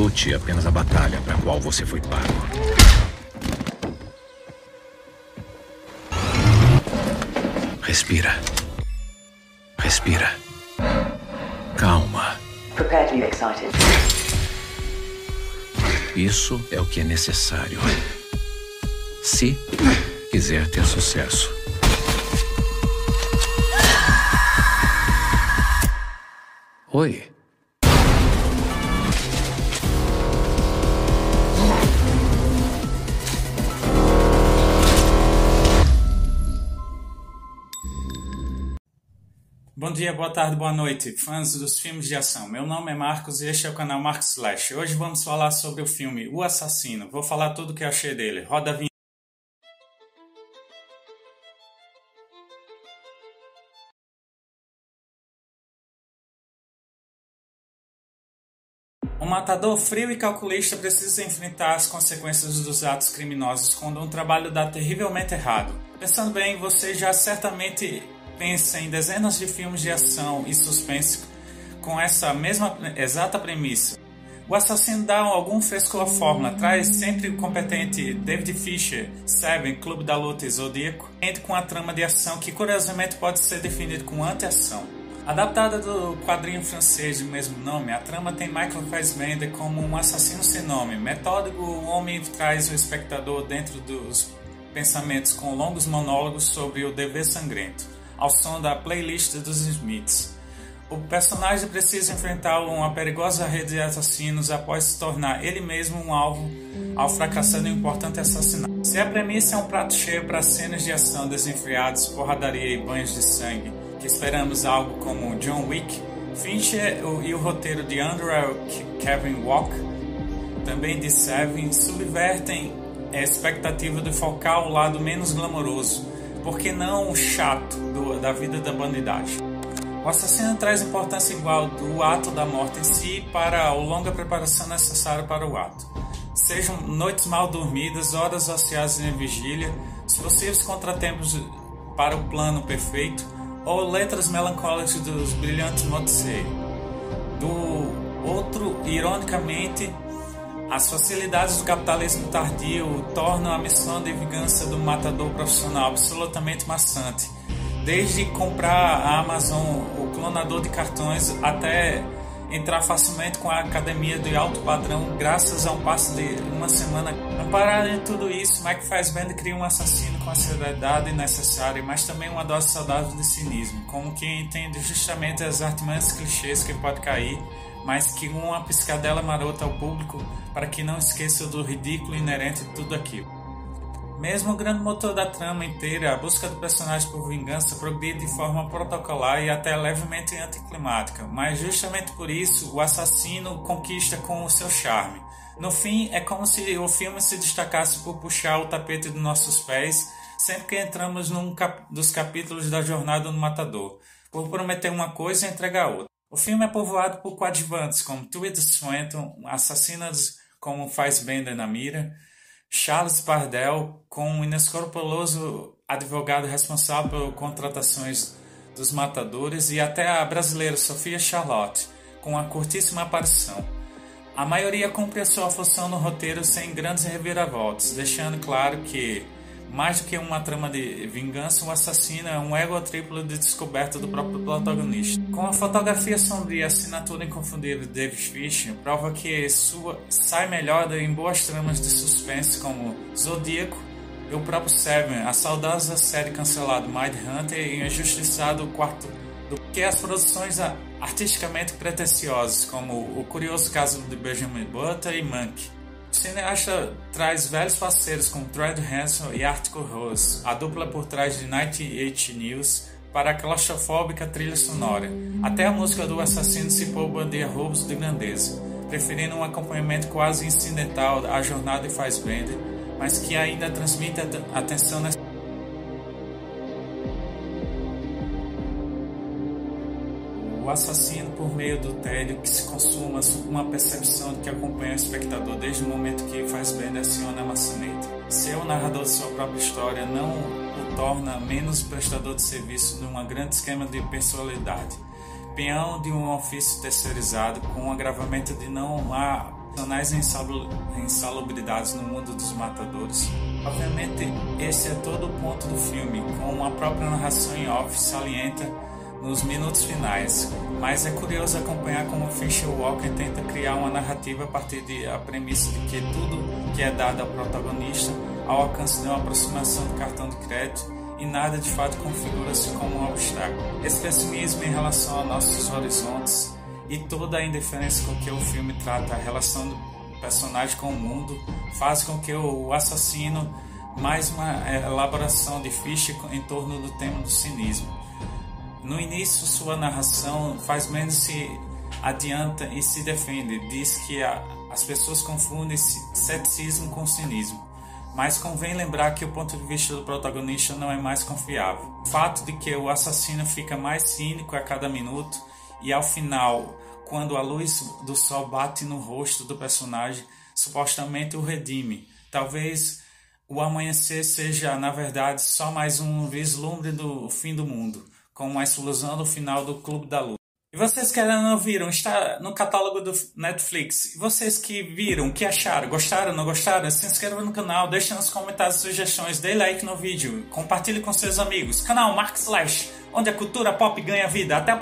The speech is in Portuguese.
lute apenas a batalha para a qual você foi pago. Respira. Respira. Calma. Prepare to be excited. Isso é o que é necessário. Se quiser ter sucesso. Oi. Bom dia, boa tarde, boa noite, fãs dos filmes de ação. Meu nome é Marcos e este é o canal Marcos Slash. Hoje vamos falar sobre o filme O Assassino. Vou falar tudo o que achei dele. Roda a vinheta. Matador frio e calculista precisa enfrentar as consequências dos atos criminosos quando um trabalho dá terrivelmente errado. Pensando bem, você já certamente pensa em dezenas de filmes de ação e suspense com essa mesma exata premissa. O assassino dá algum frescor à fórmula, traz sempre o competente David Fisher, Seven, Clube da Luta e Zodíaco, com a trama de ação que curiosamente pode ser definida como anti-ação. Adaptada do quadrinho francês de mesmo nome, a trama tem Michael Fassbender como um assassino sem nome. Metódico, o homem traz o espectador dentro dos pensamentos com longos monólogos sobre o dever sangrento, ao som da playlist dos Smiths. O personagem precisa enfrentar uma perigosa rede de assassinos após se tornar ele mesmo um alvo ao fracassar um importante assassinato. Se a premissa é um prato cheio para cenas de ação desenfreadas, porradaria e banhos de sangue, que esperamos algo como John Wick, Fincher e o roteiro de Andrew Kevin Walk, também de Seven, subvertem a expectativa de focar o lado menos glamouroso, porque não o chato do, da vida da bandidagem. O assassino traz importância igual do ato da morte em si para a longa preparação necessária para o ato. Sejam noites mal dormidas, horas ociosas em vigília, os possíveis contratempos para o plano perfeito, ou letras melancólicas dos brilhantes Motsei. Do outro, ironicamente, as facilidades do capitalismo tardio tornam a missão de vingança do matador profissional absolutamente maçante. Desde comprar a Amazon o clonador de cartões até entrar facilmente com a academia de alto padrão graças a um passo de uma semana. Amparado em tudo isso, Mike Fassbender cria um assassino com a seriedade necessária, mas também uma dose saudável de cinismo, como quem entende justamente as artimanhas clichês que pode cair, mas que uma piscadela marota ao público para que não esqueça do ridículo inerente de tudo aquilo. Mesmo o grande motor da trama inteira, a busca do personagem por vingança progride de forma protocolar e até levemente anticlimática, mas justamente por isso o assassino conquista com o seu charme. No fim, é como se o filme se destacasse por puxar o tapete dos nossos pés sempre que entramos num cap dos capítulos da jornada do matador, por prometer uma coisa e entregar outra. O filme é povoado por coadjuvantes como Tilda Swinton, assassinas como faz Bender na mira, Charles Pardell, com um inescrupuloso advogado responsável por contratações dos matadores, e até a brasileira Sofia Charlotte, com uma curtíssima aparição. A maioria cumpre a sua função no roteiro sem grandes reviravoltas, deixando claro que, mais do que uma trama de vingança, o assassino é um ego triplo de descoberta do próprio protagonista. Com a fotografia sombria e a assinatura inconfundível de David Fisher, prova que sua sai melhor em boas tramas de suspense como Zodíaco e o próprio Seven, a saudosa série cancelada Mind Hunter e o injustiçado quarto do que as produções artisticamente pretensiosas, como o curioso caso de Benjamin Button e Monk. O cineasta traz velhos parceiros como Fred Hanson e Article Rose, a dupla por trás de 98 News, para a claustrofóbica trilha sonora. Até a música do assassino se bandeia roubos de grandeza, preferindo um acompanhamento quase incidental à jornada de Fassbender, mas que ainda transmite a tensão necessária. O assassino por meio do tédio que se consuma uma percepção que acompanha o espectador desde o momento que faz bem aciona a maçaneta. Ser o narrador de sua própria história não o torna menos prestador de serviço de um grande esquema de personalidade. Peão de um ofício terceirizado com o agravamento de não há banais insalubridades no mundo dos matadores. Obviamente, esse é todo o ponto do filme, como a própria narração em off salienta nos minutos finais, mas é curioso acompanhar como Fisher Walker tenta criar uma narrativa a partir da premissa de que tudo que é dado ao protagonista ao alcance de uma aproximação do cartão de crédito e nada de fato configura-se como um obstáculo. Esse pessimismo em relação a nossos horizontes e toda a indiferença com que o filme trata a relação do personagem com o mundo faz com que o assassino mais uma elaboração de Fischer em torno do tema do cinismo. No início, sua narração faz menos se adianta e se defende, diz que a, as pessoas confundem ceticismo com cinismo. Mas convém lembrar que o ponto de vista do protagonista não é mais confiável. O fato de que o assassino fica mais cínico a cada minuto e ao final, quando a luz do sol bate no rosto do personagem, supostamente o redime. Talvez o amanhecer seja, na verdade, só mais um vislumbre do fim do mundo com a explosão do final do Clube da Luz. E vocês que ainda não viram, está no catálogo do Netflix. E vocês que viram, que acharam? Gostaram, não gostaram? Se inscrevam no canal, deixem nos comentários sugestões, dê like no vídeo, compartilhe com seus amigos. Canal Mark Slash, onde a cultura pop ganha vida. Até a próxima.